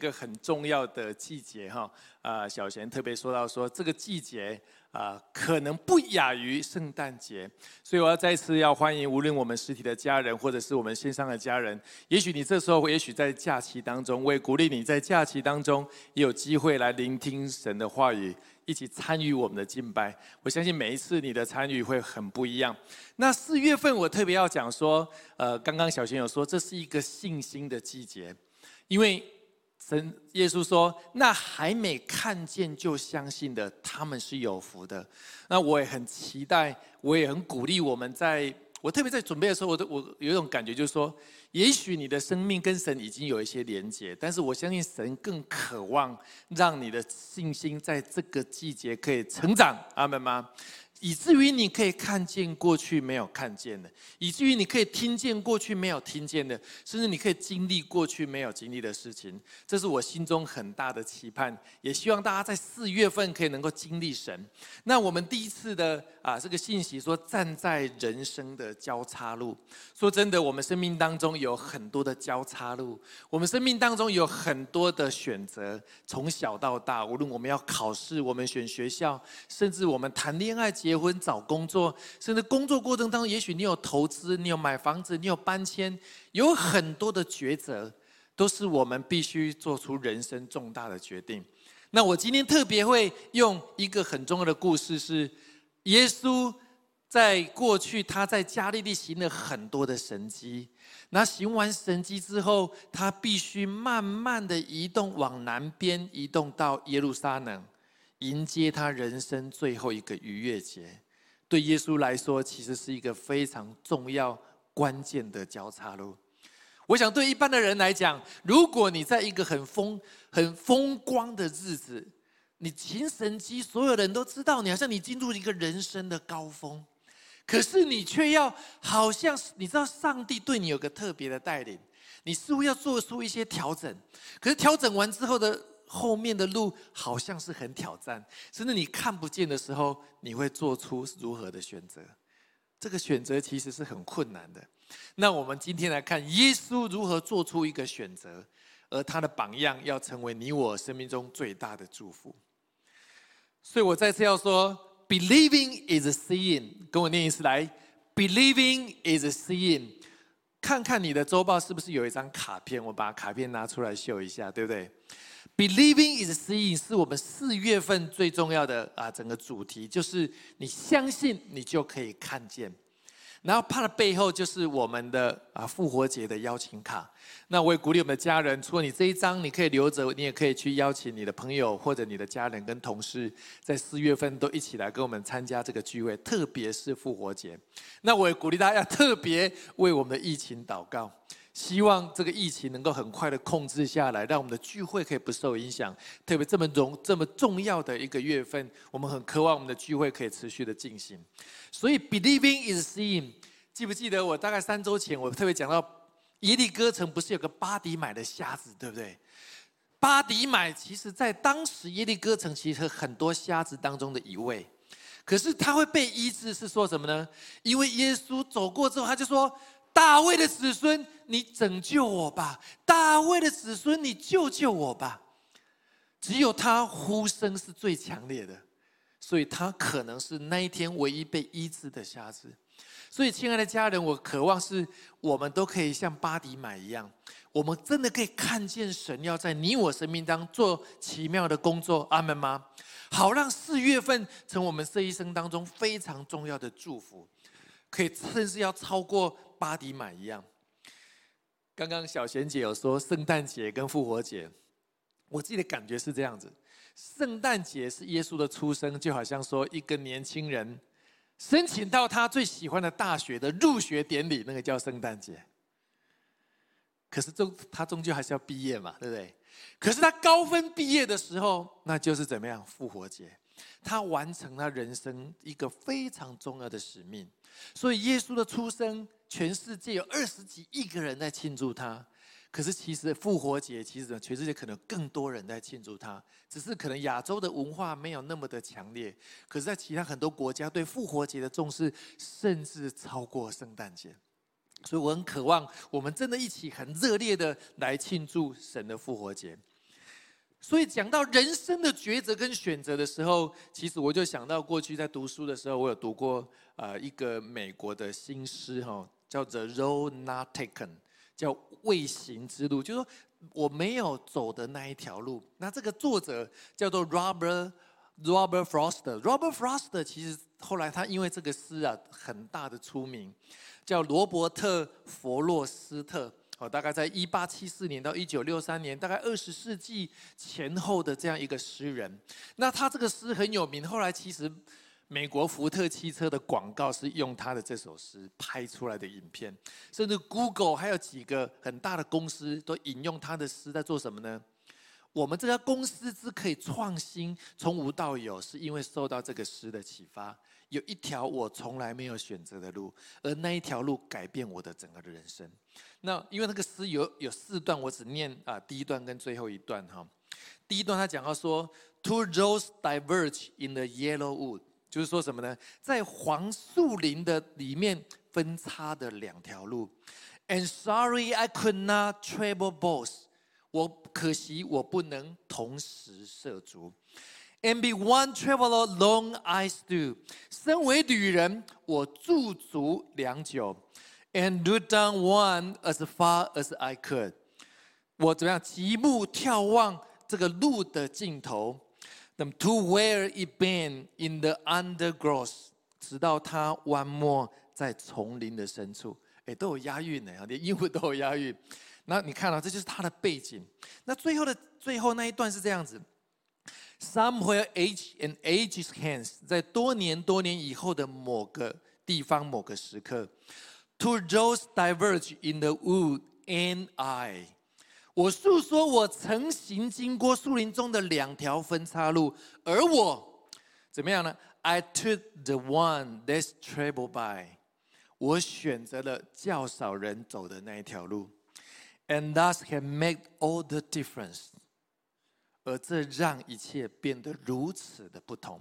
一个很重要的季节哈，啊，小贤特别说到说这个季节啊，可能不亚于圣诞节，所以我要再次要欢迎，无论我们实体的家人，或者是我们线上的家人，也许你这时候，也许在假期当中，我也鼓励你在假期当中也有机会来聆听神的话语，一起参与我们的敬拜。我相信每一次你的参与会很不一样。那四月份我特别要讲说，呃，刚刚小贤有说，这是一个信心的季节，因为。神耶稣说：“那还没看见就相信的，他们是有福的。”那我也很期待，我也很鼓励我们。在我特别在准备的时候，我都我有一种感觉，就是说，也许你的生命跟神已经有一些连结，但是我相信神更渴望让你的信心在这个季节可以成长。阿门吗？以至于你可以看见过去没有看见的，以至于你可以听见过去没有听见的，甚至你可以经历过去没有经历的事情。这是我心中很大的期盼，也希望大家在四月份可以能够经历神。那我们第一次的啊，这个信息说站在人生的交叉路。说真的，我们生命当中有很多的交叉路，我们生命当中有很多的选择，从小到大，无论我们要考试，我们选学校，甚至我们谈恋爱结。结婚、找工作，甚至工作过程当中，也许你有投资，你有买房子，你有搬迁，有很多的抉择，都是我们必须做出人生重大的决定。那我今天特别会用一个很重要的故事，是耶稣在过去他在加利利行了很多的神迹，那行完神迹之后，他必须慢慢的移动往南边，移动到耶路撒冷。迎接他人生最后一个逾越节，对耶稣来说，其实是一个非常重要、关键的交叉路。我想，对一般的人来讲，如果你在一个很风、很风光的日子，你情神机，所有人都知道你，好像你进入一个人生的高峰，可是你却要好像你知道上帝对你有个特别的带领，你似乎要做出一些调整，可是调整完之后的。后面的路好像是很挑战，甚至你看不见的时候，你会做出如何的选择？这个选择其实是很困难的。那我们今天来看耶稣如何做出一个选择，而他的榜样要成为你我生命中最大的祝福。所以我再次要说，believing is seeing，跟我念一次来，believing is seeing。看看你的周报是不是有一张卡片？我把卡片拿出来秀一下，对不对？Believing is seeing 是我们四月份最重要的啊，整个主题就是你相信，你就可以看见。然后它的背后就是我们的啊复活节的邀请卡。那我也鼓励我们的家人，除了你这一张你可以留着，你也可以去邀请你的朋友或者你的家人跟同事，在四月份都一起来跟我们参加这个聚会，特别是复活节。那我也鼓励大家特别为我们的疫情祷告。希望这个疫情能够很快的控制下来，让我们的聚会可以不受影响。特别这么重、这么重要的一个月份，我们很渴望我们的聚会可以持续的进行。所以，believing is seeing。记不记得我大概三周前，我特别讲到耶利哥城不是有个巴迪买的瞎子，对不对？巴迪买其实在当时耶利哥城其实很多瞎子当中的一位，可是他会被医治是说什么呢？因为耶稣走过之后，他就说。大卫的子孙，你拯救我吧！大卫的子孙，你救救我吧！只有他呼声是最强烈的，所以他可能是那一天唯一被医治的瞎子。所以，亲爱的家人，我渴望是我们都可以像巴迪买一样，我们真的可以看见神要在你我生命当中做奇妙的工作。阿门吗？好，让四月份成我们这一生当中非常重要的祝福，可以甚至要超过。巴迪买一样。刚刚小贤姐有说圣诞节跟复活节，我自己的感觉是这样子：圣诞节是耶稣的出生，就好像说一个年轻人申请到他最喜欢的大学的入学典礼，那个叫圣诞节。可是终他终究还是要毕业嘛，对不对？可是他高分毕业的时候，那就是怎么样复活节？他完成了人生一个非常重要的使命。所以耶稣的出生，全世界有二十几亿个人在庆祝他。可是其实复活节，其实全世界可能更多人在庆祝他，只是可能亚洲的文化没有那么的强烈。可是，在其他很多国家，对复活节的重视甚至超过圣诞节。所以我很渴望，我们真的一起很热烈的来庆祝神的复活节。所以讲到人生的抉择跟选择的时候，其实我就想到过去在读书的时候，我有读过呃一个美国的新诗哈，叫做《Road Not Taken》，叫未行之路，就是说我没有走的那一条路。那这个作者叫做 Robert Robert Frost。Robert Frost 其实后来他因为这个诗啊很大的出名。叫罗伯特·弗洛斯特，哦，大概在一八七四年到一九六三年，大概二十世纪前后的这样一个诗人。那他这个诗很有名，后来其实美国福特汽车的广告是用他的这首诗拍出来的影片，甚至 Google 还有几个很大的公司都引用他的诗在做什么呢？我们这家公司之可以创新，从无到有，是因为受到这个诗的启发。有一条我从来没有选择的路，而那一条路改变我的整个的人生。那因为那个诗有有四段，我只念啊第一段跟最后一段哈。第一段他讲到说，Two roads diverge in the yellow wood，就是说什么呢？在黄树林的里面分叉的两条路。And sorry I could not travel both，我可惜我不能同时涉足。And be one traveler long I stood。身为旅人，我驻足良久。And look down one as far as I could。我怎么样？极目眺望这个路的尽头。那么，to where it been in the undergrowth，直到它弯没在丛林的深处。哎，都有押韵呢，连英文都有押韵。那你看到，这就是它的背景。那最后的最后那一段是这样子。Somewhere age and ages hence，在多年多年以后的某个地方某个时刻，Two roads diverge in the wood and I，我诉说我曾行经过树林中的两条分岔路，而我怎么样呢？I took the one less traveled by，我选择了较少人走的那一条路，and thus can make all the difference。 而这让一切变得如此的不同。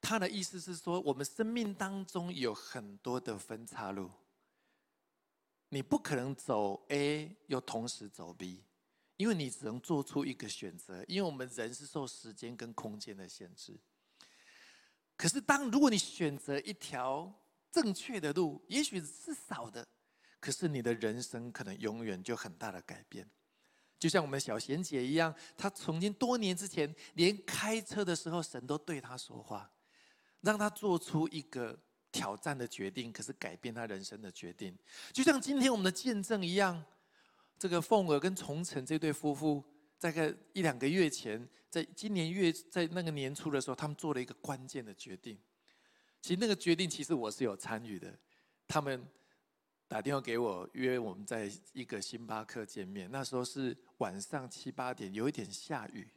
他的意思是说，我们生命当中有很多的分岔路，你不可能走 A 又同时走 B，因为你只能做出一个选择。因为我们人是受时间跟空间的限制。可是，当如果你选择一条正确的路，也许是少的，可是你的人生可能永远就很大的改变。就像我们小贤姐一样，她曾经多年之前，连开车的时候，神都对她说话，让她做出一个挑战的决定，可是改变她人生的决定。就像今天我们的见证一样，这个凤儿跟崇成这对夫妇，在个一两个月前，在今年月在那个年初的时候，他们做了一个关键的决定。其实那个决定，其实我是有参与的，他们。打电话给我约我们在一个星巴克见面，那时候是晚上七八点，有一点下雨，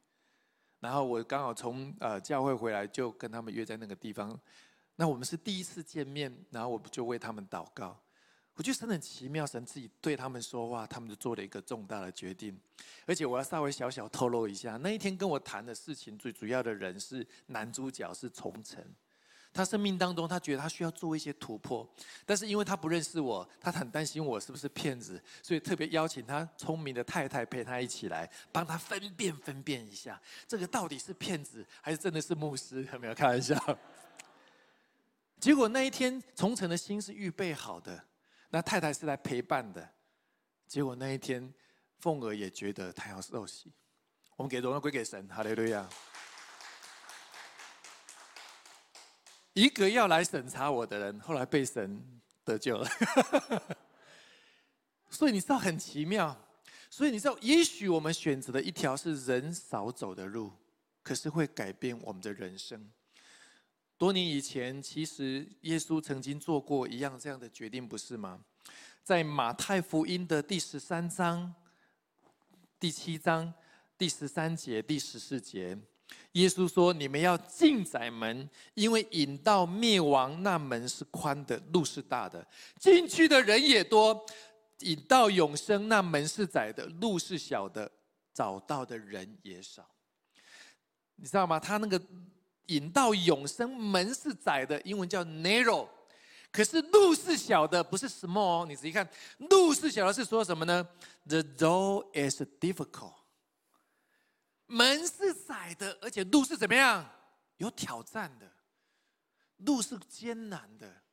然后我刚好从呃教会回来，就跟他们约在那个地方。那我们是第一次见面，然后我就为他们祷告。我觉得神很奇妙，神自己对他们说话，他们就做了一个重大的决定。而且我要稍微小小透露一下，那一天跟我谈的事情最主要的人是男主角是崇成。他生命当中，他觉得他需要做一些突破，但是因为他不认识我，他很担心我是不是骗子，所以特别邀请他聪明的太太陪他一起来，帮他分辨分辨一下，这个到底是骗子还是真的是牧师？有没有开玩笑？结果那一天，崇成的心是预备好的，那太太是来陪伴的。结果那一天，凤儿也觉得他要受洗。我们给荣耀归给神，哈利路亚。一个要来审查我的人，后来被神得救了。所以你知道很奇妙。所以你知道，也许我们选择的一条是人少走的路，可是会改变我们的人生。多年以前，其实耶稣曾经做过一样这样的决定，不是吗？在马太福音的第十三章、第七章、第十三节、第十四节。耶稣说：“你们要进窄门，因为引到灭亡那门是宽的，路是大的，进去的人也多；引到永生那门是窄的，路是小的，找到的人也少。”你知道吗？他那个引到永生门是窄的，英文叫 narrow，可是路是小的，不是 small。你仔细看，路是小的，是说什么呢？The door is difficult。门是窄的，而且路是怎么样？有挑战的，路是艰难的。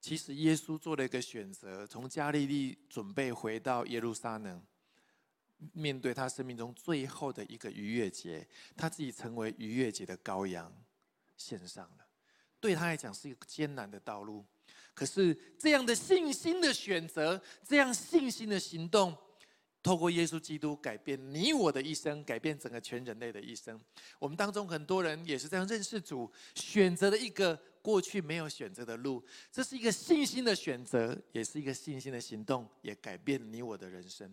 其实耶稣做了一个选择，从加利利准备回到耶路撒冷，面对他生命中最后的一个逾越节，他自己成为逾越节的羔羊，献上了。对他来讲是一个艰难的道路，可是这样的信心的选择，这样信心的行动。透过耶稣基督改变你我的一生，改变整个全人类的一生。我们当中很多人也是这样认识主，选择了一个过去没有选择的路。这是一个信心的选择，也是一个信心的行动，也改变你我的人生。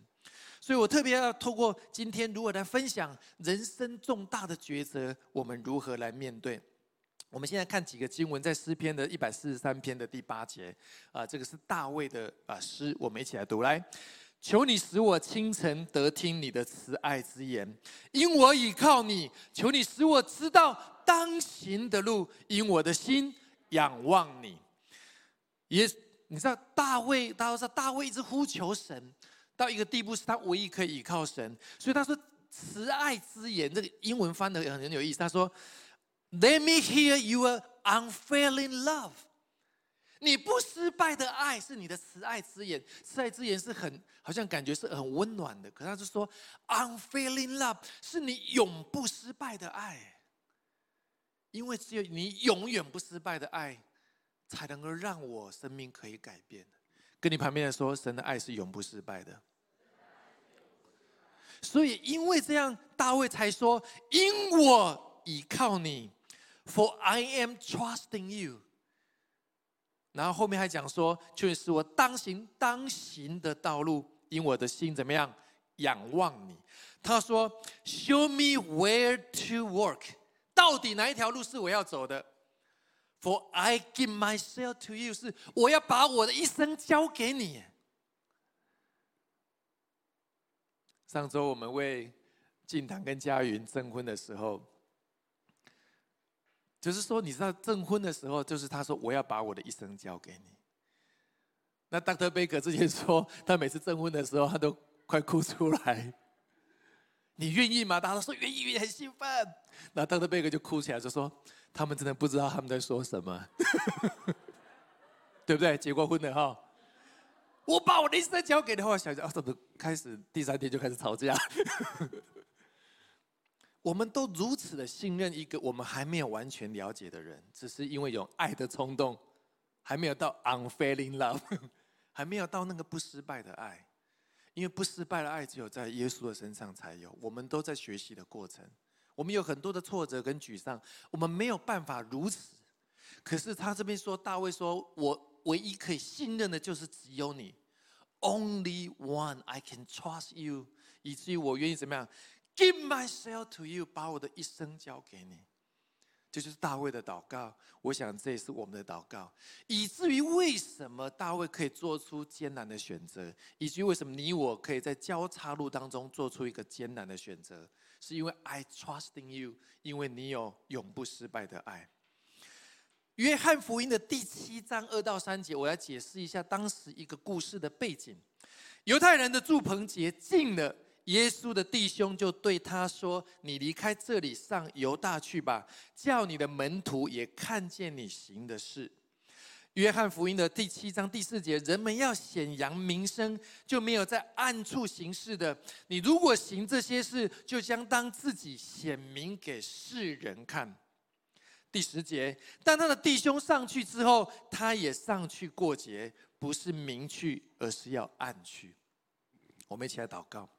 所以我特别要透过今天，如何来分享人生重大的抉择，我们如何来面对。我们现在看几个经文，在诗篇的一百四十三篇的第八节，啊，这个是大卫的啊诗，我们一起来读来。求你使我清晨得听你的慈爱之言，因我倚靠你。求你使我知道当行的路，因我的心仰望你。也你知道大卫，大家知道大卫一直呼求神，到一个地步是他唯一可以倚靠神。所以他说慈爱之言，这个英文翻的很有意思。他说：“Let me hear your unfailing love。”你不失败的爱是你的慈爱之言，慈爱之言是很好像感觉是很温暖的。可他是说，unfailing love 是你永不失败的爱，因为只有你永远不失败的爱，才能够让我生命可以改变。跟你旁边的说，神的爱是永不失败的。所以因为这样，大卫才说，因我倚靠你，for I am trusting you。然后后面还讲说，就是我当行当行的道路，因我的心怎么样仰望你。他说，Show me where to work，到底哪一条路是我要走的？For I give myself to you，是我要把我的一生交给你。上周我们为静堂跟佳云征婚的时候。就是说，你知道证婚的时候，就是他说我要把我的一生交给你。那 Dr. Baker 之前说，他每次证婚的时候，他都快哭出来。你愿意吗？大家说愿意，很兴奋。那 Dr. Baker 就哭起来，就说他们真的不知道他们在说什么，对不对？结过婚的哈，我把我的一生交给你，后来想想，啊，怎么开始第三天就开始吵架？我们都如此的信任一个我们还没有完全了解的人，只是因为有爱的冲动，还没有到 unfailing love，还没有到那个不失败的爱。因为不失败的爱只有在耶稣的身上才有。我们都在学习的过程，我们有很多的挫折跟沮丧，我们没有办法如此。可是他这边说，大卫说：“我唯一可以信任的就是只有你，Only one I can trust you，以至于我愿意怎么样？” Give myself to you，把我的一生交给你，这就是大卫的祷告。我想这也是我们的祷告，以至于为什么大卫可以做出艰难的选择，以及为什么你我可以在交叉路当中做出一个艰难的选择，是因为 I trust in you，因为你有永不失败的爱。约翰福音的第七章二到三节，我要解释一下当时一个故事的背景。犹太人的祝棚节近了。耶稣的弟兄就对他说：“你离开这里，上犹大去吧，叫你的门徒也看见你行的事。”约翰福音的第七章第四节，人们要显扬名声，就没有在暗处行事的。你如果行这些事，就将当自己显明给世人看。第十节，当他的弟兄上去之后，他也上去过节，不是明去，而是要暗去。我们一起来祷告。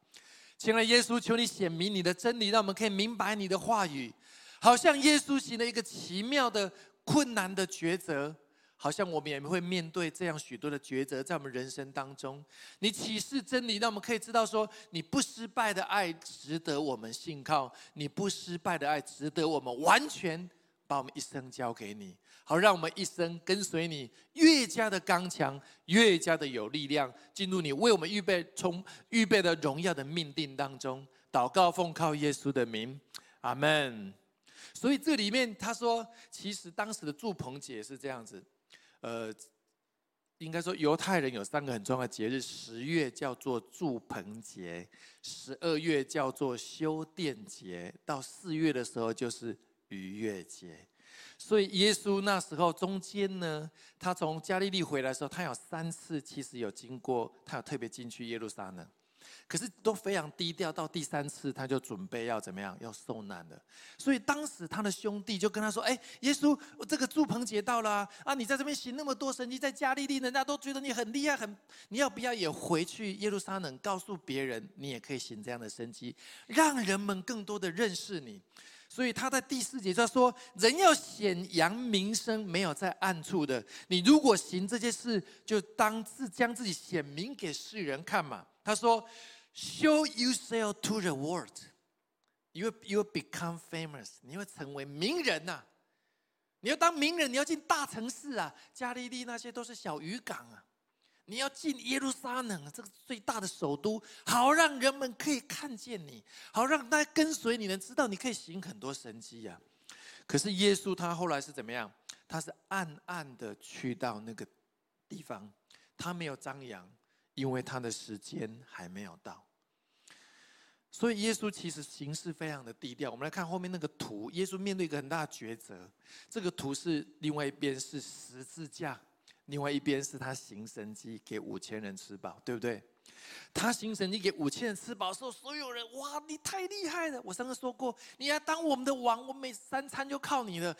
亲爱耶稣，求你显明你的真理，让我们可以明白你的话语。好像耶稣行了一个奇妙的、困难的抉择，好像我们也会面对这样许多的抉择，在我们人生当中，你启示真理，让我们可以知道说，你不失败的爱值得我们信靠，你不失败的爱值得我们完全把我们一生交给你，好让我们一生跟随你，越加的刚强，越加的有力量，进入你为我们预备从预备的荣耀的命定当中。祷告奉靠耶稣的名，阿门。所以这里面他说，其实当时的祝棚节是这样子。呃，应该说犹太人有三个很重要的节日：十月叫做祝棚节，十二月叫做修殿节，到四月的时候就是逾越节。所以耶稣那时候中间呢，他从加利利回来的时候，他有三次其实有经过，他有特别进去耶路撒冷。可是都非常低调，到第三次他就准备要怎么样？要受难了。所以当时他的兄弟就跟他说：“哎，耶稣，这个祝棚节到了啊！你在这边行那么多神迹，在加利利，人家都觉得你很厉害，很你要不要也回去耶路撒冷，告诉别人你也可以行这样的神迹，让人们更多的认识你？”所以他在第四节他说：“人要显扬名声，没有在暗处的。你如果行这些事，就当自将自己显明给世人看嘛。”他说。Show yourself to the world. You you become famous. 你会成为名人呐！你要当名人，你要进大城市啊！加利利那些都是小渔港啊！你要进耶路撒冷，这个最大的首都，好让人们可以看见你，好让大家跟随你，能知道你可以行很多神迹呀。可是耶稣他后来是怎么样？他是暗暗的去到那个地方，他没有张扬。因为他的时间还没有到，所以耶稣其实行事非常的低调。我们来看后面那个图，耶稣面对一个很大的抉择。这个图是另外一边是十字架，另外一边是他行神迹给五千人吃饱，对不对？他行神迹给五千人吃饱的时候，所有人哇，你太厉害了！我上次说过，你要当我们的王，我每三餐就靠你了。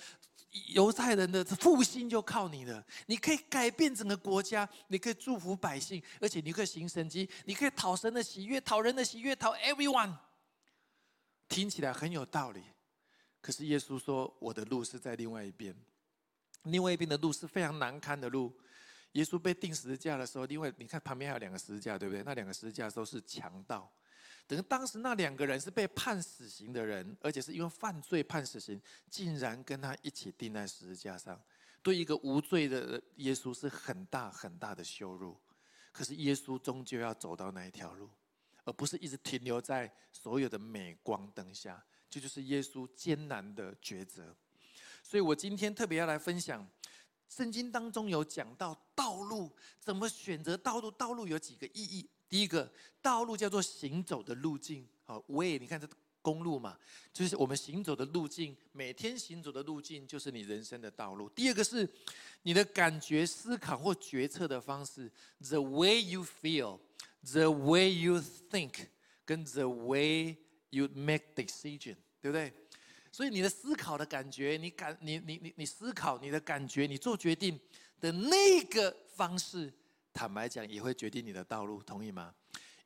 犹太人的复兴就靠你了，你可以改变整个国家，你可以祝福百姓，而且你可以行神迹，你可以讨神的喜悦，讨人的喜悦，讨 everyone。听起来很有道理，可是耶稣说，我的路是在另外一边，另外一边的路是非常难堪的路。耶稣被钉十字架的时候，另外你看旁边还有两个十字架，对不对？那两个十字架都是强盗。等于当时那两个人是被判死刑的人，而且是因为犯罪判死刑，竟然跟他一起钉在十字架上，对一个无罪的耶稣是很大很大的羞辱。可是耶稣终究要走到那一条路，而不是一直停留在所有的镁光灯下。这就是耶稣艰难的抉择。所以我今天特别要来分享，圣经当中有讲到道路怎么选择道路，道路有几个意义。第一个道路叫做行走的路径，好，way，你看这公路嘛，就是我们行走的路径，每天行走的路径就是你人生的道路。第二个是你的感觉、思考或决策的方式，the way you feel，the way you think，跟 the way you make decision，对不对？所以你的思考的感觉，你感你你你你思考你的感觉，你做决定的那个方式。坦白讲，也会决定你的道路，同意吗？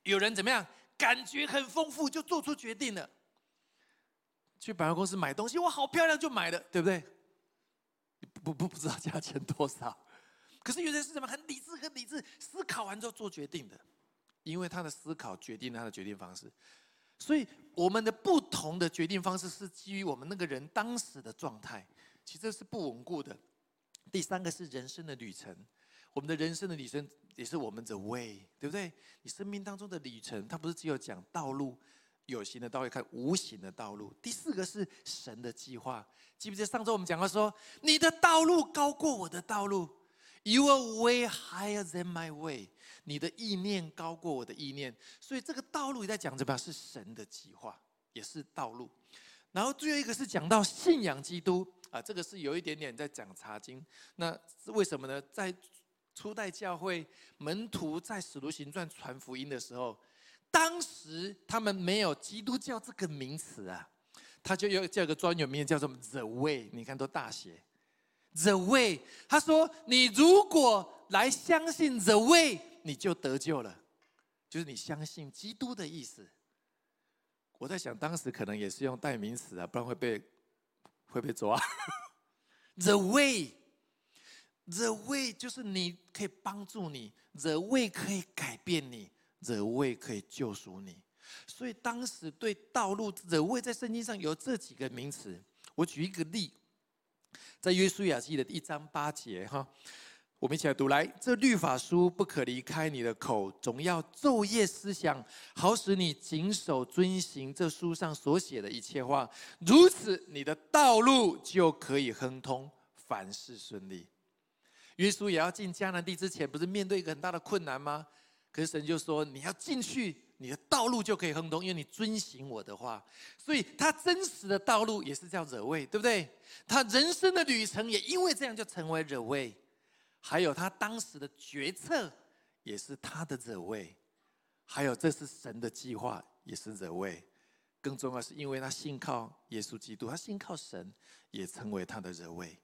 有人怎么样，感觉很丰富，就做出决定了。去百货公司买东西，哇，好漂亮，就买了，对不对？不不不知道价钱多少，可是有人是什么，很理智，很理智，思考完之后做决定的，因为他的思考决定了他的决定方式。所以我们的不同的决定方式是基于我们那个人当时的状态，其实是不稳固的。第三个是人生的旅程。我们的人生的旅程也是我们的 way，对不对？你生命当中的旅程，它不是只有讲道路，有形的道路，看无形的道路。第四个是神的计划，记不记得上周我们讲到说，你的道路高过我的道路 You are way higher than my way，你的意念高过我的意念。所以这个道路也在讲什么？是神的计划，也是道路。然后最后一个是讲到信仰基督啊，这个是有一点点在讲查经。那为什么呢？在初代教会门徒在使徒行传传福音的时候，当时他们没有基督教这个名词啊，他就有叫个专有名词叫做 The Way，你看都大写，The Way。他说你如果来相信 The Way，你就得救了，就是你相信基督的意思。我在想当时可能也是用代名词啊，不然会被会被抓。The Way。The way 就是你可以帮助你，The way 可以改变你，The way 可以救赎你。所以当时对道路，The way 在圣经上有这几个名词。我举一个例，在约书亚记的一章八节，哈。我们一起来读来，这律法书不可离开你的口，总要昼夜思想，好使你谨守遵行这书上所写的一切话。如此，你的道路就可以亨通，凡事顺利。约书也要进迦南地之前，不是面对一个很大的困难吗？可是神就说，你要进去，你的道路就可以亨通，因为你遵行我的话。所以，他真实的道路也是叫惹味，对不对？他人生的旅程也因为这样就成为惹味。还有他当时的决策，也是他的惹位；还有这是神的计划，也是惹位。更重要是因为他信靠耶稣基督，他信靠神，也成为他的惹位。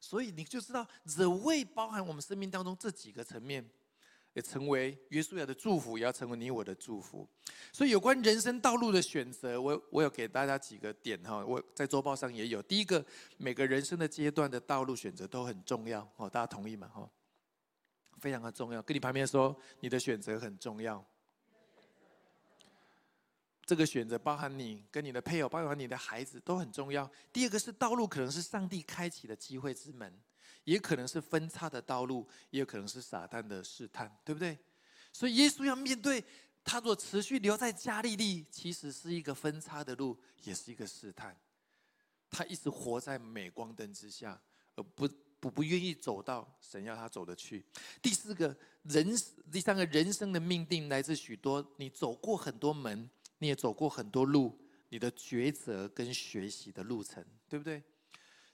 所以你就知道，惹位包含我们生命当中这几个层面。也成为约书亚的祝福，也要成为你我的祝福。所以有关人生道路的选择，我我有给大家几个点哈。我在周报上也有。第一个，每个人生的阶段的道路选择都很重要哦，大家同意吗？哈，非常的重要。跟你旁边说，你的选择很重要。这个选择包含你跟你的配偶，包含你的孩子都很重要。第二个是道路，可能是上帝开启的机会之门。也可能是分叉的道路，也有可能是撒旦的试探，对不对？所以耶稣要面对他，若持续留在加利利，其实是一个分叉的路，也是一个试探。他一直活在镁光灯之下，而不不不愿意走到神要他走的去。第四个人，第三个人生的命定来自许多，你走过很多门，你也走过很多路，你的抉择跟学习的路程，对不对？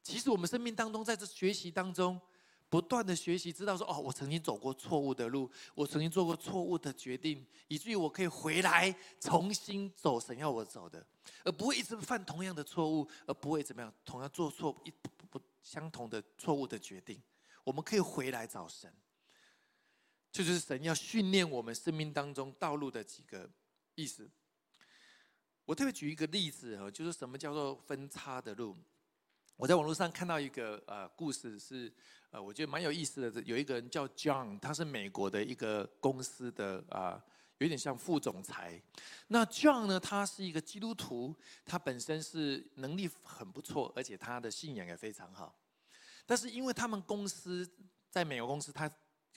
其实我们生命当中，在这学习当中，不断的学习，知道说哦，我曾经走过错误的路，我曾经做过错误的决定，以至于我可以回来重新走神要我走的，而不会一直犯同样的错误，而不会怎么样，同样做错一不不相同的错误的决定。我们可以回来找神，这就是神要训练我们生命当中道路的几个意思。我特别举一个例子哈，就是什么叫做分叉的路。我在网络上看到一个呃故事，是呃我觉得蛮有意思的。有一个人叫 John，他是美国的一个公司的啊，有点像副总裁。那 John 呢，他是一个基督徒，他本身是能力很不错，而且他的信仰也非常好。但是因为他们公司在美国公司，他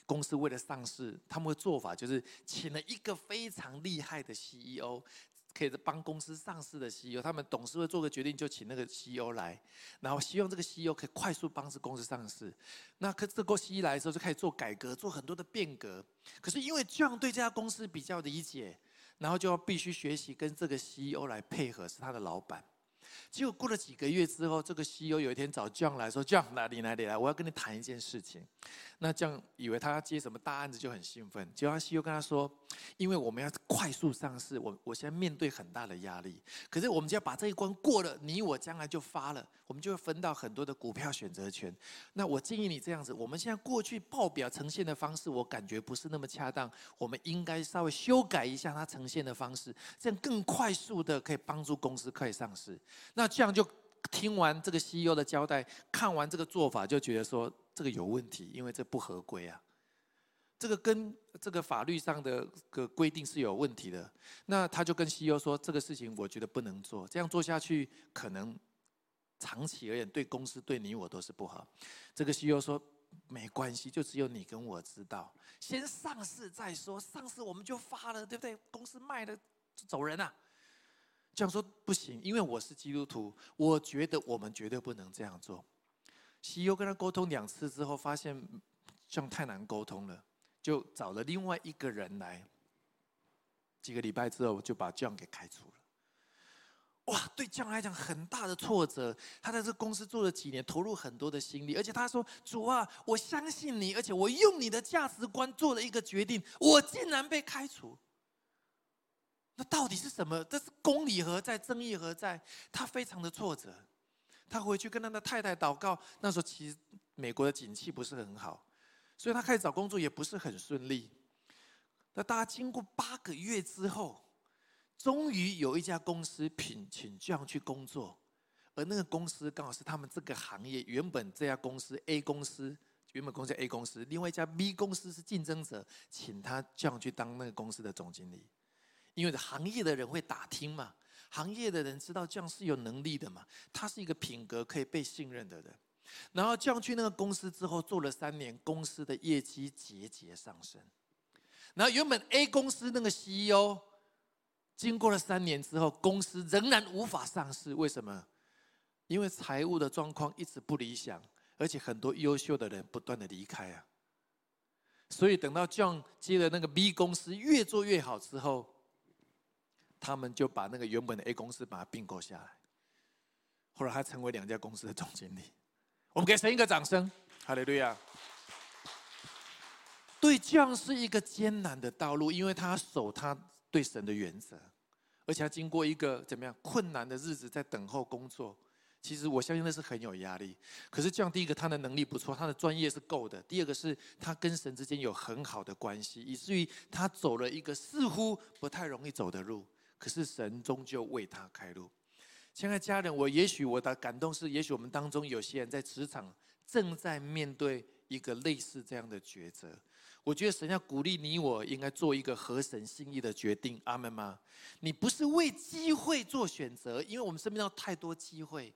公司为了上市，他们的做法就是请了一个非常厉害的 CEO。可以帮公司上市的 CEO，他们董事会做个决定，就请那个 CEO 来，然后希望这个 CEO 可以快速帮助公司上市。那可这个 CEO 来的时候，就开始做改革，做很多的变革。可是因为这样对这家公司比较理解，然后就要必须学习跟这个 CEO 来配合，是他的老板。结果过了几个月之后，这个 CEO 有一天找 John 来说：“John，哪里哪里来？我要跟你谈一件事情。”那 John 以为他要接什么大案子，就很兴奋。结果 CEO 跟他说：“因为我们要快速上市，我我现在面对很大的压力。可是我们只要把这一关过了，你我将来就发了，我们就会分到很多的股票选择权。那我建议你这样子，我们现在过去报表呈现的方式，我感觉不是那么恰当，我们应该稍微修改一下它呈现的方式，这样更快速的可以帮助公司可以上市。”那这样就听完这个 CEO 的交代，看完这个做法，就觉得说这个有问题，因为这不合规啊，这个跟这个法律上的个规定是有问题的。那他就跟 CEO 说，这个事情我觉得不能做，这样做下去可能长期而言对公司对你我都是不好。这个 CEO 说没关系，就只有你跟我知道，先上市再说，上市我们就发了，对不对？公司卖了就走人啊。这样说不行，因为我是基督徒，我觉得我们绝对不能这样做。西优跟他沟通两次之后，发现这样太难沟通了，就找了另外一个人来。几个礼拜之后，就把酱给开除了。哇，对酱来讲很大的挫折。他在这公司做了几年，投入很多的心力，而且他说：“主啊，我相信你，而且我用你的价值观做了一个决定，我竟然被开除。”那到底是什么？这是公理何在？正义何在？他非常的挫折。他回去跟他的太太祷告。那时候其实美国的景气不是很好，所以他开始找工作也不是很顺利。那大家经过八个月之后，终于有一家公司聘请这样去工作，而那个公司刚好是他们这个行业原本这家公司 A 公司原本公司 A 公司，另外一家 B 公司是竞争者，请他这样去当那个公司的总经理，因为行业的人会打听嘛，行业的人知道这样是有能力的嘛，他是一个品格可以被信任的人。然后这样去那个公司之后做了三年，公司的业绩节节上升。然后原本 A 公司那个 CEO，经过了三年之后，公司仍然无法上市，为什么？因为财务的状况一直不理想，而且很多优秀的人不断的离开啊。所以等到 John 接了那个 B 公司越做越好之后，他们就把那个原本的 A 公司把它并购下来，后来他成为两家公司的总经理。我们给神一个掌声，哈利路亚。对 John 是一个艰难的道路，因为他守他对神的原则，而且他经过一个怎么样困难的日子在等候工作。其实我相信那是很有压力，可是这样第一个他的能力不错，他的专业是够的；第二个是他跟神之间有很好的关系，以至于他走了一个似乎不太容易走的路，可是神终究为他开路。亲爱的家人，我也许我的感动是，也许我们当中有些人在职场正在面对一个类似这样的抉择。我觉得神要鼓励你，我应该做一个合神心意的决定。阿门吗？你不是为机会做选择，因为我们身边有太多机会。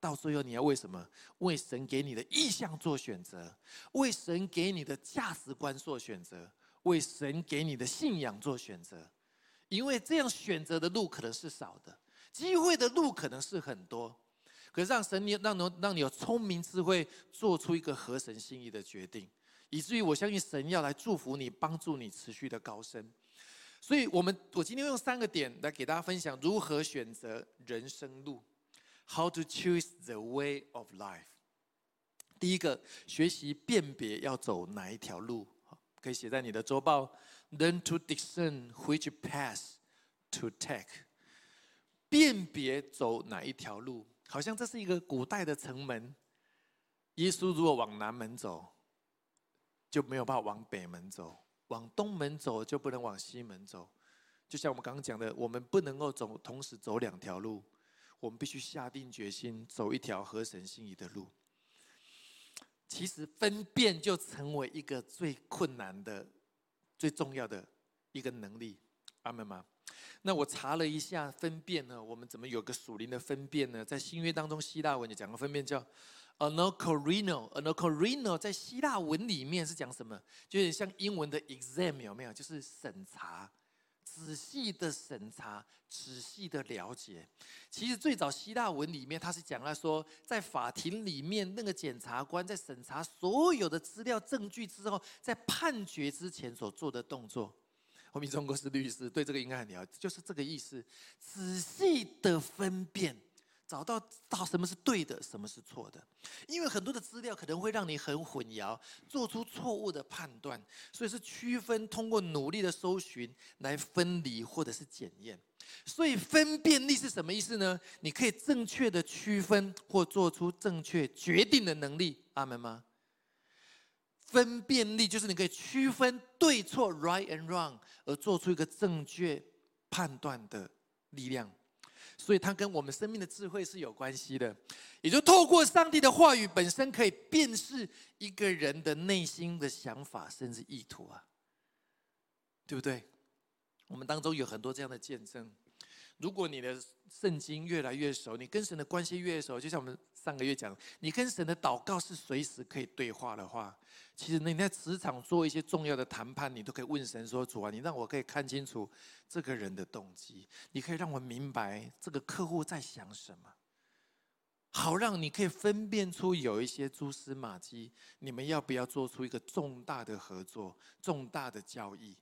到最后，你要为什么？为神给你的意向做选择，为神给你的价值观做选择，为神给你的信仰做选择。因为这样选择的路可能是少的，机会的路可能是很多。可是让神你让能让你有聪明智慧，做出一个合神心意的决定，以至于我相信神要来祝福你，帮助你持续的高升。所以，我们我今天用三个点来给大家分享如何选择人生路。How to choose the way of life？第一个，学习辨别要走哪一条路，可以写在你的周报。Learn to discern which path to take。辨别走哪一条路，好像这是一个古代的城门。耶稣如果往南门走，就没有办法往北门走；往东门走，就不能往西门走。就像我们刚刚讲的，我们不能够走同时走两条路。我们必须下定决心走一条合神心意的路。其实分辨就成为一个最困难的、最重要的一个能力。阿门吗？那我查了一下分辨呢，我们怎么有个属灵的分辨呢？在新约当中，希腊文就讲个分辨叫 “anocorino”。anocorino 在希腊文里面是讲什么？就有点像英文的 “exam”，有没有？就是审查。仔细的审查，仔细的了解。其实最早希腊文里面，他是讲了说，在法庭里面，那个检察官在审查所有的资料证据之后，在判决之前所做的动作。我们中国是律师，对这个应该很了解，就是这个意思。仔细的分辨。找到到什么是对的，什么是错的，因为很多的资料可能会让你很混淆，做出错误的判断，所以是区分通过努力的搜寻来分离或者是检验。所以分辨力是什么意思呢？你可以正确的区分或做出正确决定的能力。阿门吗？分辨力就是你可以区分对错 （right and wrong） 而做出一个正确判断的力量。所以它跟我们生命的智慧是有关系的，也就透过上帝的话语本身，可以辨识一个人的内心的想法，甚至意图啊，对不对？我们当中有很多这样的见证。如果你的圣经越来越熟，你跟神的关系越熟，就像我们上个月讲，你跟神的祷告是随时可以对话的话，其实你在职场做一些重要的谈判，你都可以问神说：“主啊，你让我可以看清楚这个人的动机，你可以让我明白这个客户在想什么，好让你可以分辨出有一些蛛丝马迹，你们要不要做出一个重大的合作、重大的交易？”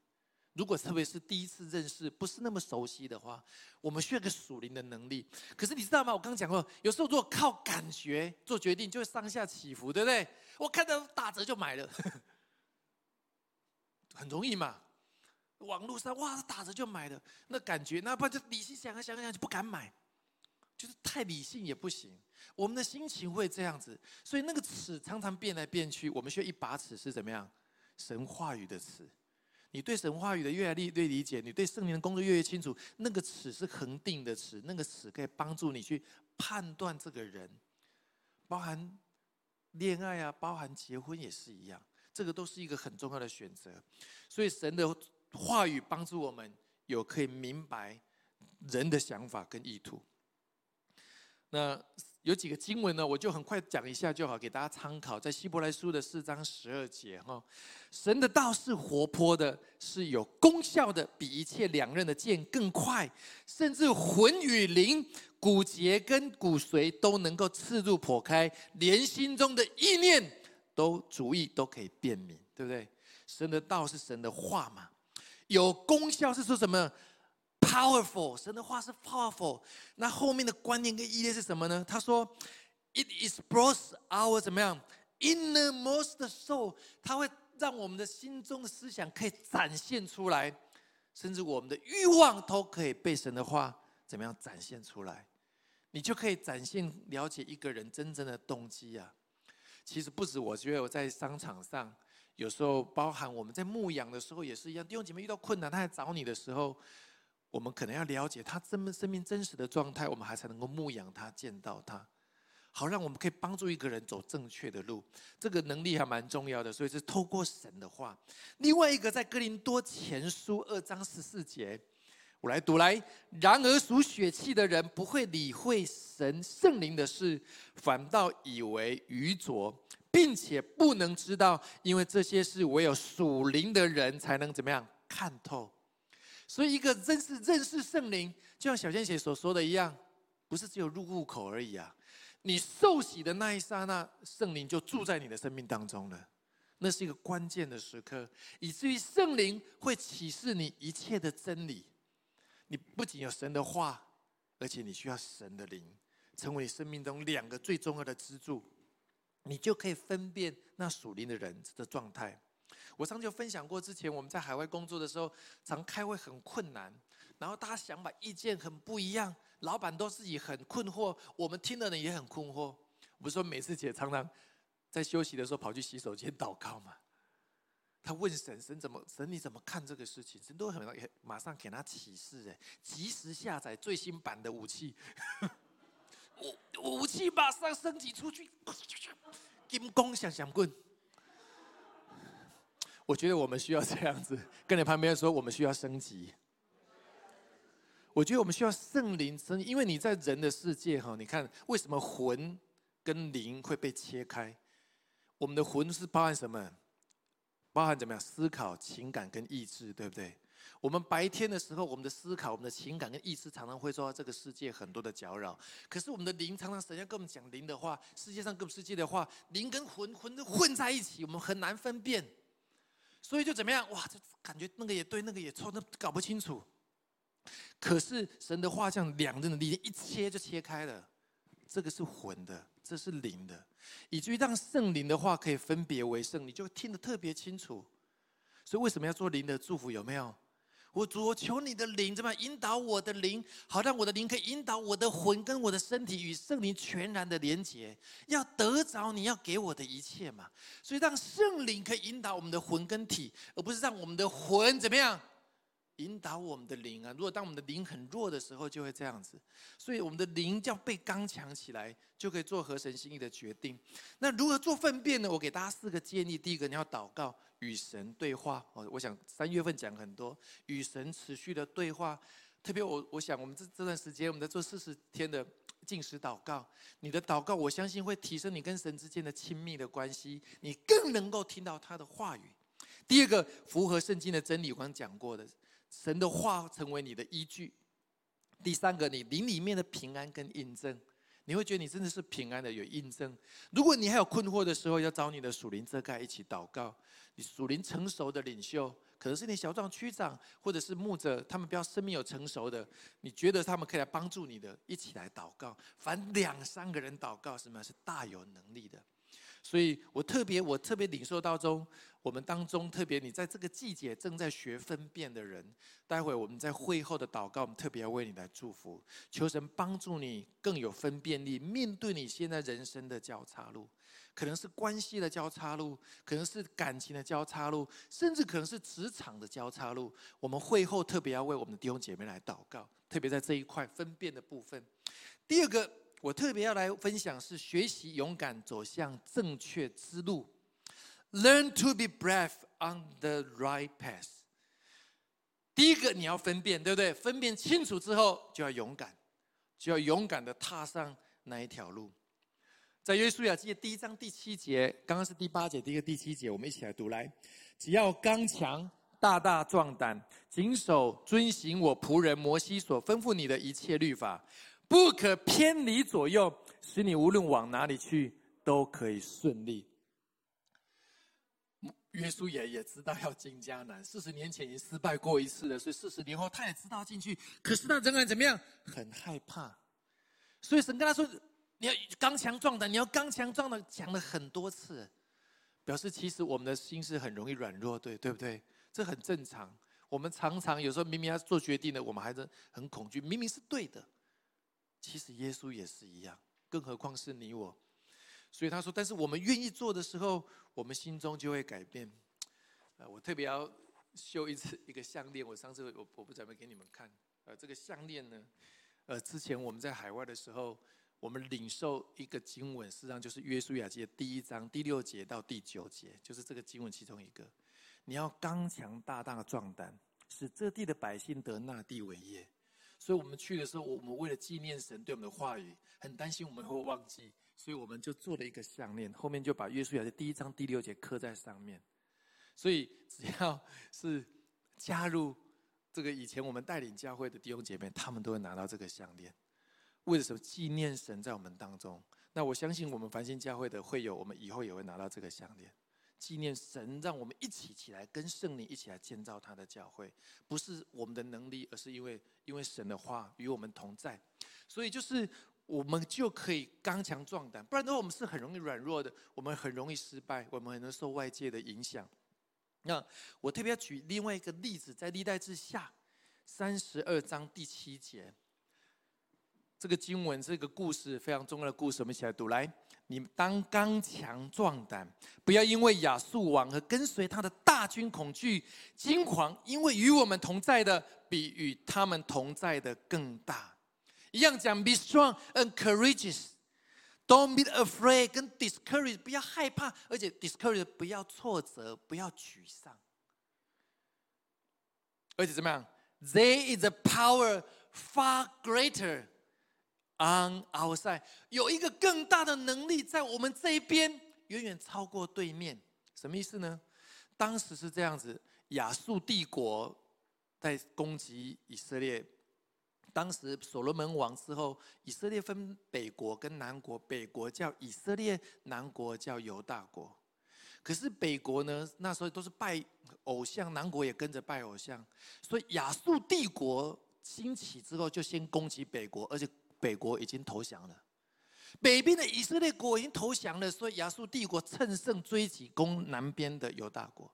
如果特别是第一次认识，不是那么熟悉的话，我们需要个属灵的能力。可是你知道吗？我刚刚讲过，有时候如果靠感觉做决定，就会上下起伏，对不对？我看到打折就买了，很容易嘛。网络上哇，打折就买了，那感觉，那不就理性想啊想想就不敢买，就是太理性也不行。我们的心情会这样子，所以那个尺常常变来变去。我们需要一把尺是怎么样？神话语的尺。你对神话语的越来越理解，你对圣灵的工作越越清楚，那个尺是恒定的尺，那个尺可以帮助你去判断这个人，包含恋爱啊，包含结婚也是一样，这个都是一个很重要的选择。所以神的话语帮助我们有可以明白人的想法跟意图。那有几个经文呢，我就很快讲一下就好，给大家参考。在希伯来书的四章十二节哈，神的道是活泼的，是有功效的，比一切两刃的剑更快，甚至魂与灵、骨节跟骨髓都能够刺入破开，连心中的意念都主意都可以辨明，对不对？神的道是神的话嘛，有功效是说什么？Powerful，神的话是 powerful。那后面的观念跟意念是什么呢？他说，It is brought our 怎么样？Innermost soul，它会让我们的心中的思想可以展现出来，甚至我们的欲望都可以被神的话怎么样展现出来？你就可以展现了解一个人真正的动机啊。其实不止，我觉得我在商场上，有时候包含我们在牧养的时候也是一样。弟兄姐妹遇到困难，他来找你的时候。我们可能要了解他真生命真实的状态，我们还才能够牧养他、见到他，好让我们可以帮助一个人走正确的路。这个能力还蛮重要的，所以是透过神的话。另外一个在哥林多前书二章十四节，我来读来。然而属血气的人不会理会神圣灵的事，反倒以为愚拙，并且不能知道，因为这些事唯有属灵的人才能怎么样看透。所以，一个认识认识圣灵，就像小仙姐所说的一样，不是只有入户口而已啊！你受洗的那一刹那，圣灵就住在你的生命当中了。那是一个关键的时刻，以至于圣灵会启示你一切的真理。你不仅有神的话，而且你需要神的灵，成为你生命中两个最重要的支柱，你就可以分辨那属灵的人的状态。我上次就分享过，之前我们在海外工作的时候，常开会很困难，然后大家想法意见很不一样，老板都自己很困惑，我们听的人也很困惑。不是说每次姐常常在休息的时候跑去洗手间祷告嘛？他问神，神怎么神你怎么看这个事情？神都很马上给他启示，哎，及时下载最新版的武器，武武器马上升级出去，金光闪闪棍。我觉得我们需要这样子，跟你旁边说，我们需要升级。我觉得我们需要圣灵升，因为你在人的世界哈，你看为什么魂跟灵会被切开？我们的魂是包含什么？包含怎么样？思考、情感跟意志，对不对？我们白天的时候，我们的思考、我们的情感跟意志常常会受到这个世界很多的搅扰。可是我们的灵常常神要跟我们讲灵的话，世界上各世界的话，灵跟魂魂都混在一起，我们很难分辨。所以就怎么样？哇，这感觉那个也对，那个也错，那搞不清楚。可是神的话像两刃的利剑，一切就切开了。这个是魂的，这是灵的，以至于让圣灵的话可以分别为圣，你就听得特别清楚。所以为什么要做灵的祝福？有没有？我主，我求你的灵怎么样引导我的灵，好让我的灵可以引导我的魂跟我的身体与圣灵全然的连结，要得着你要给我的一切嘛。所以让圣灵可以引导我们的魂跟体，而不是让我们的魂怎么样？引导我们的灵啊！如果当我们的灵很弱的时候，就会这样子。所以我们的灵要被刚强起来，就可以做合神心意的决定。那如何做分辨呢？我给大家四个建议。第一个，你要祷告，与神对话。哦，我想三月份讲很多与神持续的对话。特别我，我想我们这这段时间，我们在做四十天的进食祷告。你的祷告，我相信会提升你跟神之间的亲密的关系，你更能够听到他的话语。第二个，符合圣经的真理，我刚讲过的。神的话成为你的依据。第三个，你灵里面的平安跟印证，你会觉得你真的是平安的，有印证。如果你还有困惑的时候，要找你的属灵遮盖一起祷告。你属灵成熟的领袖，可能是你小壮区长，或者是牧者，他们比较生命有成熟的，你觉得他们可以来帮助你的，一起来祷告。凡两三个人祷告，什么是大有能力的？所以我特别，我特别领受到中，我们当中特别，你在这个季节正在学分辨的人，待会我们在会后的祷告，我们特别要为你来祝福，求神帮助你更有分辨力，面对你现在人生的交叉路，可能是关系的交叉路，可能是感情的交叉路，甚至可能是职场的交叉路。我们会后特别要为我们的弟兄姐妹来祷告，特别在这一块分辨的部分。第二个。我特别要来分享是学习勇敢走向正确之路，Learn to be brave on the right path。第一个你要分辨，对不对？分辨清楚之后就要勇敢，就要勇敢的踏上那一条路。在约书亚记第一章第七节，刚刚是第八节，第一个第七节，我们一起来读来。只要刚强，大大壮胆，谨守遵行我仆人摩西所吩咐你的一切律法，不可偏离左右，使你无论往哪里去都可以顺利。约书亚也知道要进迦南，四十年前已经失败过一次了，所以四十年后他也知道进去，可是他仍然怎么样？很害怕。所以神跟他说：“你要刚强壮胆，你要刚强壮胆。”讲了很多次，表示其实我们的心是很容易软弱，对对不对？这很正常。我们常常有时候明明要做决定的，我们还是很恐惧。明明是对的，其实耶稣也是一样，更何况是你我。所以他说：“但是我们愿意做的时候，我们心中就会改变。”呃，我特别要修一次一个项链。我上次我我不准备给你们看。呃，这个项链呢，呃，之前我们在海外的时候，我们领受一个经文，实际上就是约书亚记的第一章第六节到第九节，就是这个经文其中一个。你要刚强大大的壮胆，使这地的百姓得那地为业。所以我们去的时候，我们为了纪念神对我们的话语，很担心我们会忘记。所以我们就做了一个项链，后面就把约书亚的第一章第六节刻在上面。所以只要是加入这个以前我们带领教会的弟兄姐妹，他们都会拿到这个项链。为了什么？纪念神在我们当中。那我相信我们繁星教会的会有，我们以后也会拿到这个项链，纪念神让我们一起起来跟圣灵一起来建造他的教会，不是我们的能力，而是因为因为神的话与我们同在。所以就是。我们就可以刚强壮胆，不然的话，我们是很容易软弱的，我们很容易失败，我们很能受外界的影响。那我特别要举另外一个例子，在历代之下三十二章第七节，这个经文这个故事，非常重要的故事，我们一起来读。来，你当刚强壮胆，不要因为亚述王和跟随他的大军恐惧惊惶，因为与我们同在的比与他们同在的更大。一样讲，be strong and courageous. Don't be afraid，跟 discourage 不要害怕，而且 discourage 不要挫折，不要沮丧。而且怎么样？There is a power far greater on our side。有一个更大的能力在我们这一边，远远超过对面。什么意思呢？当时是这样子，亚述帝国在攻击以色列。当时所罗门王之后，以色列分北国跟南国，北国叫以色列，南国叫犹大国。可是北国呢，那时候都是拜偶像，南国也跟着拜偶像。所以亚述帝国兴起之后，就先攻击北国，而且北国已经投降了。北边的以色列国已经投降了，所以亚述帝国乘胜追击，攻南边的犹大国，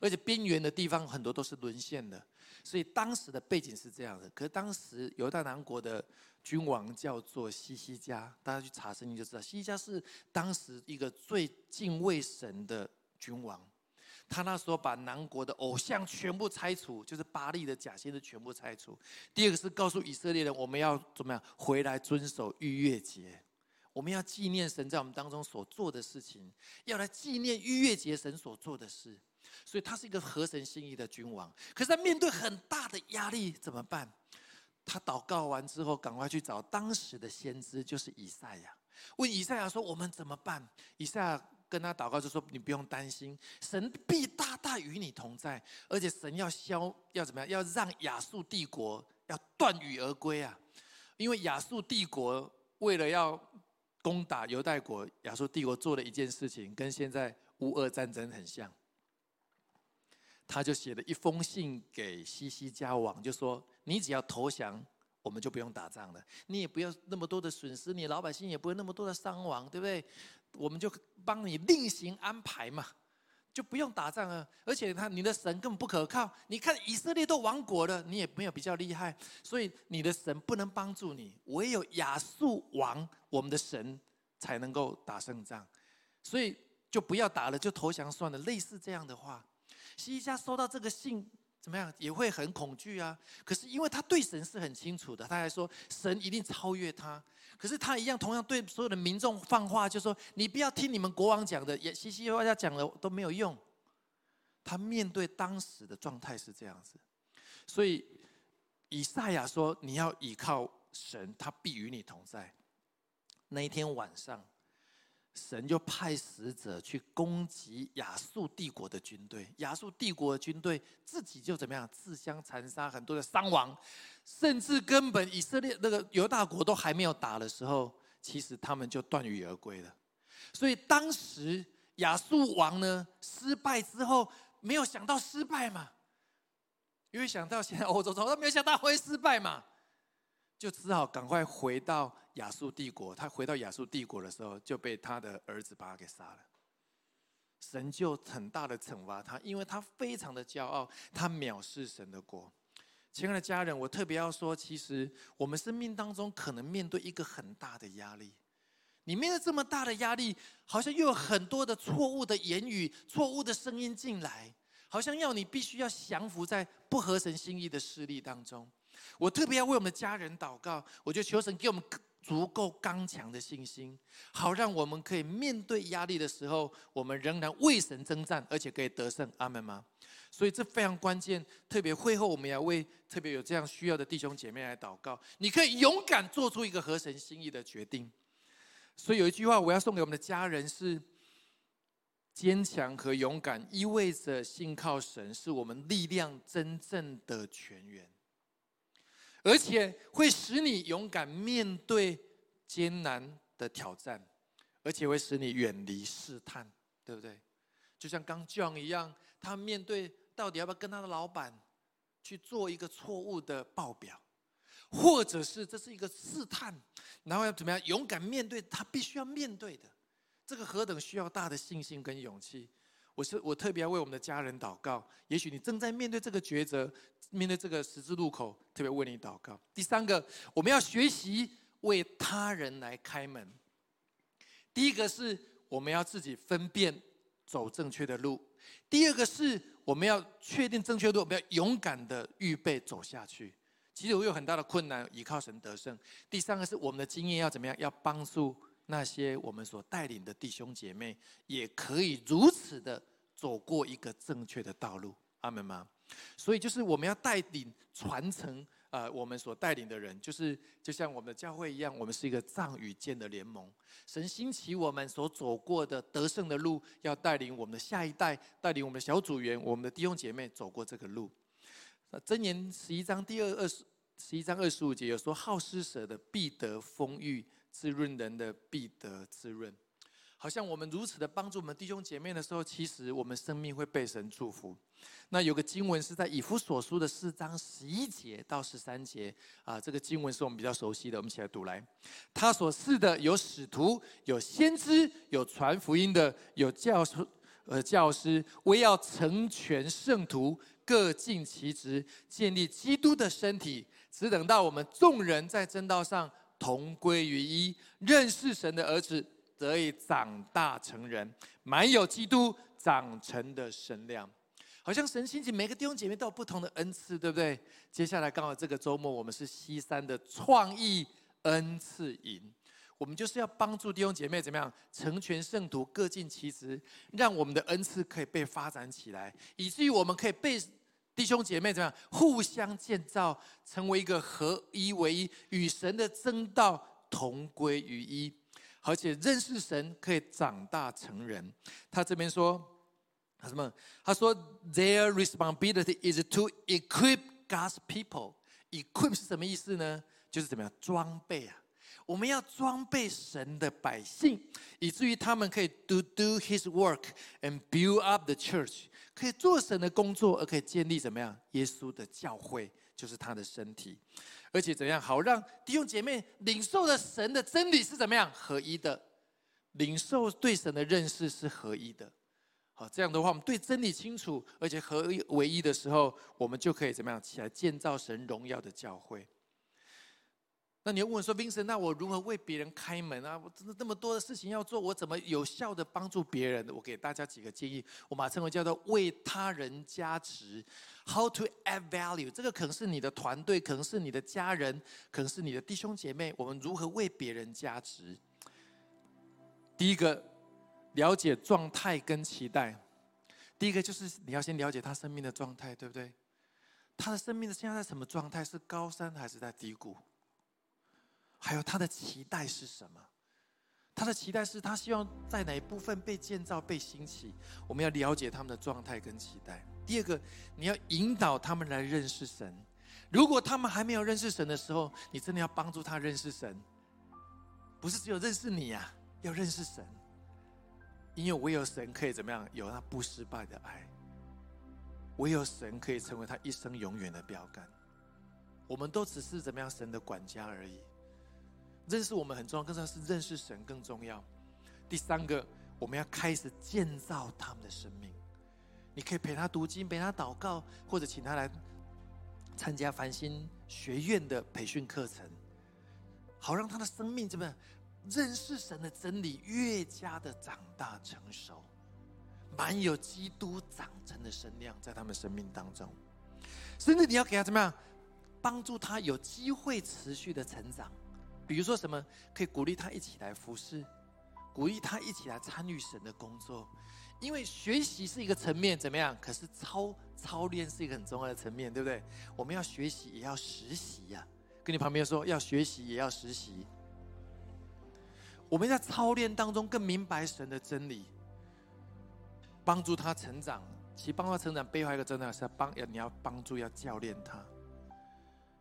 而且边缘的地方很多都是沦陷的。所以当时的背景是这样的，可是当时犹大南国的君王叫做西西家，大家去查圣经就知道，西西家是当时一个最敬畏神的君王。他那时候把南国的偶像全部拆除，就是巴利的假先知全部拆除。第二个是告诉以色列人，我们要怎么样回来遵守逾越节，我们要纪念神在我们当中所做的事情，要来纪念逾越节神所做的事。所以他是一个合神心意的君王，可是他面对很大的压力怎么办？他祷告完之后，赶快去找当时的先知，就是以赛亚，问以赛亚说：“我们怎么办？”以赛亚跟他祷告就说：“你不用担心，神必大大与你同在，而且神要消，要怎么样？要让亚述帝国要断羽而归啊！因为亚述帝国为了要攻打犹太国，亚述帝国做了一件事情，跟现在乌俄战争很像。”他就写了一封信给西西家王，就说：“你只要投降，我们就不用打仗了。你也不要那么多的损失，你老百姓也不会那么多的伤亡，对不对？我们就帮你另行安排嘛，就不用打仗了。而且他你的神根本不可靠，你看以色列都亡国了，你也没有比较厉害，所以你的神不能帮助你，唯有亚述王我们的神才能够打胜仗，所以就不要打了，就投降算了。类似这样的话。”西家收到这个信怎么样？也会很恐惧啊。可是因为他对神是很清楚的，他还说神一定超越他，可是他一样同样对所有的民众放话，就说你不要听你们国王讲的，也西西话家讲了都没有用。他面对当时的状态是这样子，所以以赛亚说：“你要依靠神，他必与你同在。”那一天晚上，神就派使者去攻击亚述帝国的军队。亚述帝国的军队自己就怎么样自相残杀，很多的伤亡，甚至根本以色列那个犹大国都还没有打的时候，其实他们就断羽而归了。所以当时亚述王呢失败之后。没有想到失败嘛？因为想到现在欧洲中，他没有想到会失败嘛，就只好赶快回到亚述帝国。他回到亚述帝国的时候，就被他的儿子把他给杀了。神就很大的惩罚他，因为他非常的骄傲，他藐视神的国。亲爱的家人，我特别要说，其实我们生命当中可能面对一个很大的压力。你面对这么大的压力，好像又有很多的错误的言语、错误的声音进来，好像要你必须要降服在不合神心意的势力当中。我特别要为我们的家人祷告，我就求神给我们足够刚强的信心，好让我们可以面对压力的时候，我们仍然为神征战，而且可以得胜。阿门吗？所以这非常关键。特别会后，我们要为特别有这样需要的弟兄姐妹来祷告。你可以勇敢做出一个合神心意的决定。所以有一句话，我要送给我们的家人是：坚强和勇敢意味着信靠神，是我们力量真正的泉源，而且会使你勇敢面对艰难的挑战，而且会使你远离试探，对不对？就像刚 John 一样，他面对到底要不要跟他的老板去做一个错误的报表。或者是这是一个试探，然后要怎么样勇敢面对他必须要面对的，这个何等需要大的信心跟勇气！我是我特别要为我们的家人祷告。也许你正在面对这个抉择，面对这个十字路口，特别为你祷告。第三个，我们要学习为他人来开门。第一个是我们要自己分辨走正确的路；第二个是我们要确定正确路，我们要勇敢的预备走下去。其实我有很大的困难，依靠神得胜。第三个是我们的经验要怎么样？要帮助那些我们所带领的弟兄姐妹，也可以如此的走过一个正确的道路。阿门吗？所以就是我们要带领传承，呃，我们所带领的人，就是就像我们的教会一样，我们是一个藏与剑的联盟。神兴起我们所走过的得胜的路，要带领我们的下一代，带领我们的小组员，我们的弟兄姐妹走过这个路。箴言十一章第二二十十一章二十五节有说：好施舍的必得丰裕，滋润人的必得滋润。好像我们如此的帮助我们弟兄姐妹的时候，其实我们生命会被神祝福。那有个经文是在以弗所书的四章十一节到十三节啊，这个经文是我们比较熟悉的，我们一起来读来。他所赐的有使徒，有先知，有传福音的，有教师，呃，教师，为要成全圣徒。各尽其职，建立基督的身体，只等到我们众人在正道上同归于一，认识神的儿子，得以长大成人，满有基督长成的神量。好像神兴起每个弟兄姐妹都有不同的恩赐，对不对？接下来刚好这个周末，我们是西山的创意恩赐营。我们就是要帮助弟兄姐妹怎么样成全圣徒，各尽其职，让我们的恩赐可以被发展起来，以至于我们可以被弟兄姐妹怎么样互相建造，成为一个合一为一，与神的真道同归于一，而且认识神可以长大成人。他这边说，他什么？他说，Their responsibility is to equip God's people。equip 是什么意思呢？就是怎么样装备啊？我们要装备神的百姓，以至于他们可以 do do His work and build up the church，可以做神的工作，而可以建立怎么样耶稣的教会，就是他的身体，而且怎样好让弟兄姐妹领受的神的真理是怎么样合一的，领受对神的认识是合一的。好，这样的话，我们对真理清楚，而且合一为一的时候，我们就可以怎么样起来建造神荣耀的教会。那你要问说，Vincent，那我如何为别人开门啊？我真的那么多的事情要做，我怎么有效的帮助别人？我给大家几个建议，我把它称为叫做为他人加持，How to add value。这个可能是你的团队，可能是你的家人，可能是你的弟兄姐妹。我们如何为别人加持？第一个，了解状态跟期待。第一个就是你要先了解他生命的状态，对不对？他的生命的现在在什么状态？是高山还是在低谷？还有他的期待是什么？他的期待是他希望在哪一部分被建造、被兴起？我们要了解他们的状态跟期待。第二个，你要引导他们来认识神。如果他们还没有认识神的时候，你真的要帮助他认识神，不是只有认识你呀，要认识神。因为唯有神可以怎么样？有那不失败的爱。唯有神可以成为他一生永远的标杆。我们都只是怎么样神的管家而已。认识我们很重要，更重要是认识神更重要。第三个，我们要开始建造他们的生命。你可以陪他读经，陪他祷告，或者请他来参加繁星学院的培训课程，好让他的生命怎么样？认识神的真理越加的长大成熟，满有基督长成的身量在他们生命当中，甚至你要给他怎么样，帮助他有机会持续的成长，比如说什么，可以鼓励他一起来服侍，鼓励他一起来参与神的工作，因为学习是一个层面，怎么样？可是操操练是一个很重要的层面，对不对？我们要学习，也要实习呀。跟你旁边说，要学习，也要实习。我们在操练当中更明白神的真理，帮助他成长。其实帮他成长背后一个真的是要帮要你要帮助要教练他，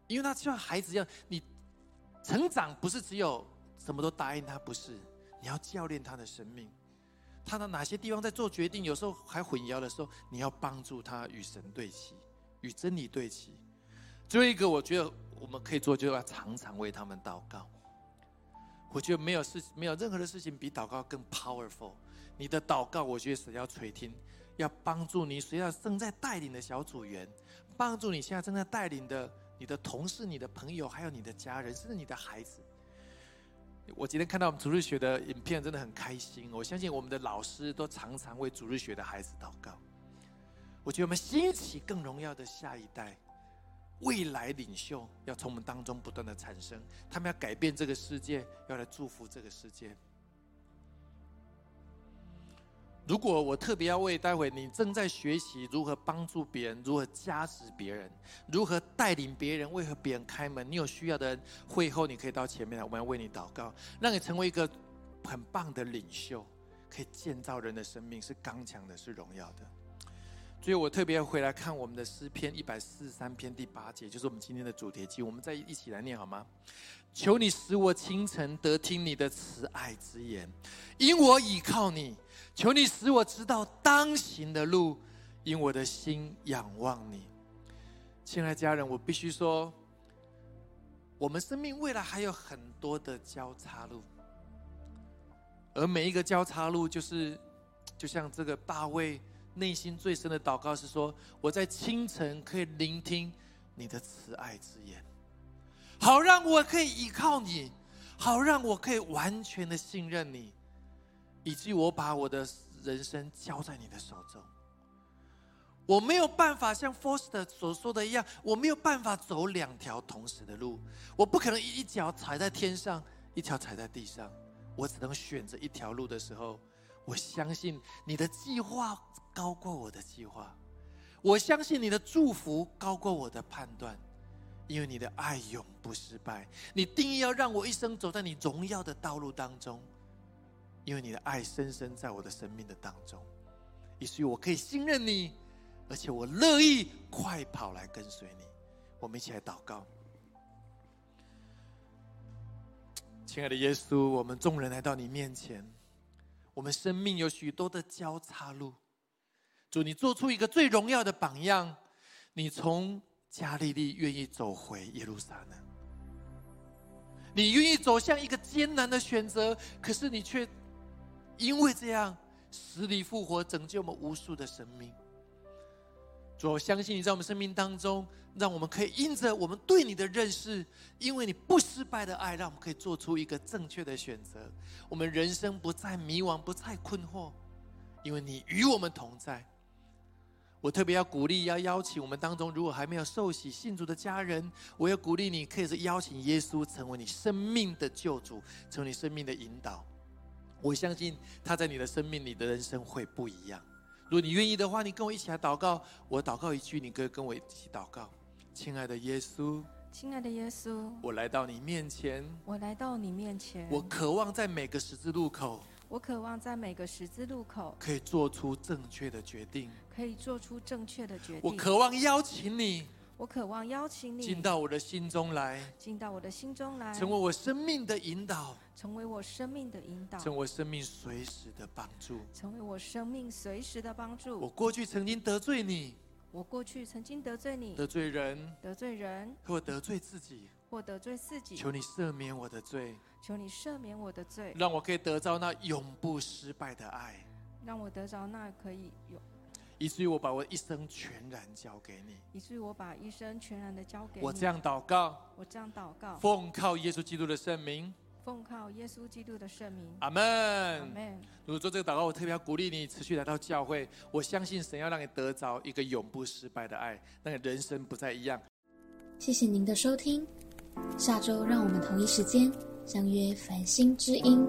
因为他就像孩子一样，你成长不是只有什么都答应他，不是你要教练他的生命。他的哪些地方在做决定，有时候还混淆的时候，你要帮助他与神对齐，与真理对齐。最后一个，我觉得我们可以做，就要常常为他们祷告。我觉得没有事，没有任何的事情比祷告更 powerful。你的祷告，我觉得是要垂听，要帮助你，谁要正在带领的小组员，帮助你现在正在带领的你的同事、你的朋友，还有你的家人，甚至你的孩子。我今天看到我们主日学的影片，真的很开心。我相信我们的老师都常常为主日学的孩子祷告。我觉得我们兴起更荣耀的下一代。未来领袖要从我们当中不断的产生，他们要改变这个世界，要来祝福这个世界。如果我特别要为待会你正在学习如何帮助别人，如何加持别人，如何带领别人，为何别人开门，你有需要的人，会后你可以到前面来，我们要为你祷告，让你成为一个很棒的领袖，可以建造人的生命，是刚强的，是荣耀的。所以我特别回来看我们的诗篇一百四十三篇第八节，就是我们今天的主题经，我们再一起来念好吗？求你使我清晨得听你的慈爱之言，因我倚靠你；求你使我知道当行的路，因我的心仰望你。亲爱家人，我必须说，我们生命未来还有很多的交叉路，而每一个交叉路，就是就像这个大卫。内心最深的祷告是说：我在清晨可以聆听你的慈爱之言，好让我可以依靠你，好让我可以完全的信任你，以至于我把我的人生交在你的手中。我没有办法像 Foster 所说的一样，我没有办法走两条同时的路，我不可能一脚踩在天上，一条踩在地上，我只能选择一条路的时候，我相信你的计划。高过我的计划，我相信你的祝福高过我的判断，因为你的爱永不失败。你定义要让我一生走在你荣耀的道路当中，因为你的爱深深在我的生命的当中，以至于我可以信任你，而且我乐意快跑来跟随你。我们一起来祷告，亲爱的耶稣，我们众人来到你面前，我们生命有许多的交叉路。主，你做出一个最荣耀的榜样，你从加利利愿意走回耶路撒冷，你愿意走向一个艰难的选择，可是你却因为这样死里复活，拯救我们无数的生命。主，我相信你在我们生命当中，让我们可以因着我们对你的认识，因为你不失败的爱，让我们可以做出一个正确的选择。我们人生不再迷惘，不再困惑，因为你与我们同在。我特别要鼓励，要邀请我们当中，如果还没有受洗信主的家人，我要鼓励你，可以是邀请耶稣成为你生命的救主，成为你生命的引导。我相信他在你的生命里的人生会不一样。如果你愿意的话，你跟我一起来祷告。我祷告一句，你可以跟我一起祷告。亲爱的耶稣，亲爱的耶稣，我来到你面前，我来到你面前，我渴望在每个十字路口，我渴望在每个十字路口可以做出正确的决定，可以做出正确的决定。我渴望邀请你。我渴望邀请你进到我的心中来，进到我的心中来，成为我生命的引导，成为我生命的引导，成为生命随时的帮助，成为我生命随时的帮助。我过去曾经得罪你，我过去曾经得罪你，得罪人，得罪人，或得罪自己，或得罪自己。求你赦免我的罪，求你赦免我的罪，让我可以得到那永不失败的爱，让我得着那可以有。以至于我把我一生全然交给你，以至于我把一生全然的交给你。我这样祷告，我这样祷告，奉靠耶稣基督的圣名，奉靠耶稣基督的圣名。阿门，阿门。如果做这个祷告，我特别要鼓励你持续来到教会。我相信神要让你得着一个永不失败的爱，那个人生不再一样。谢谢您的收听，下周让我们同一时间相约繁星之音。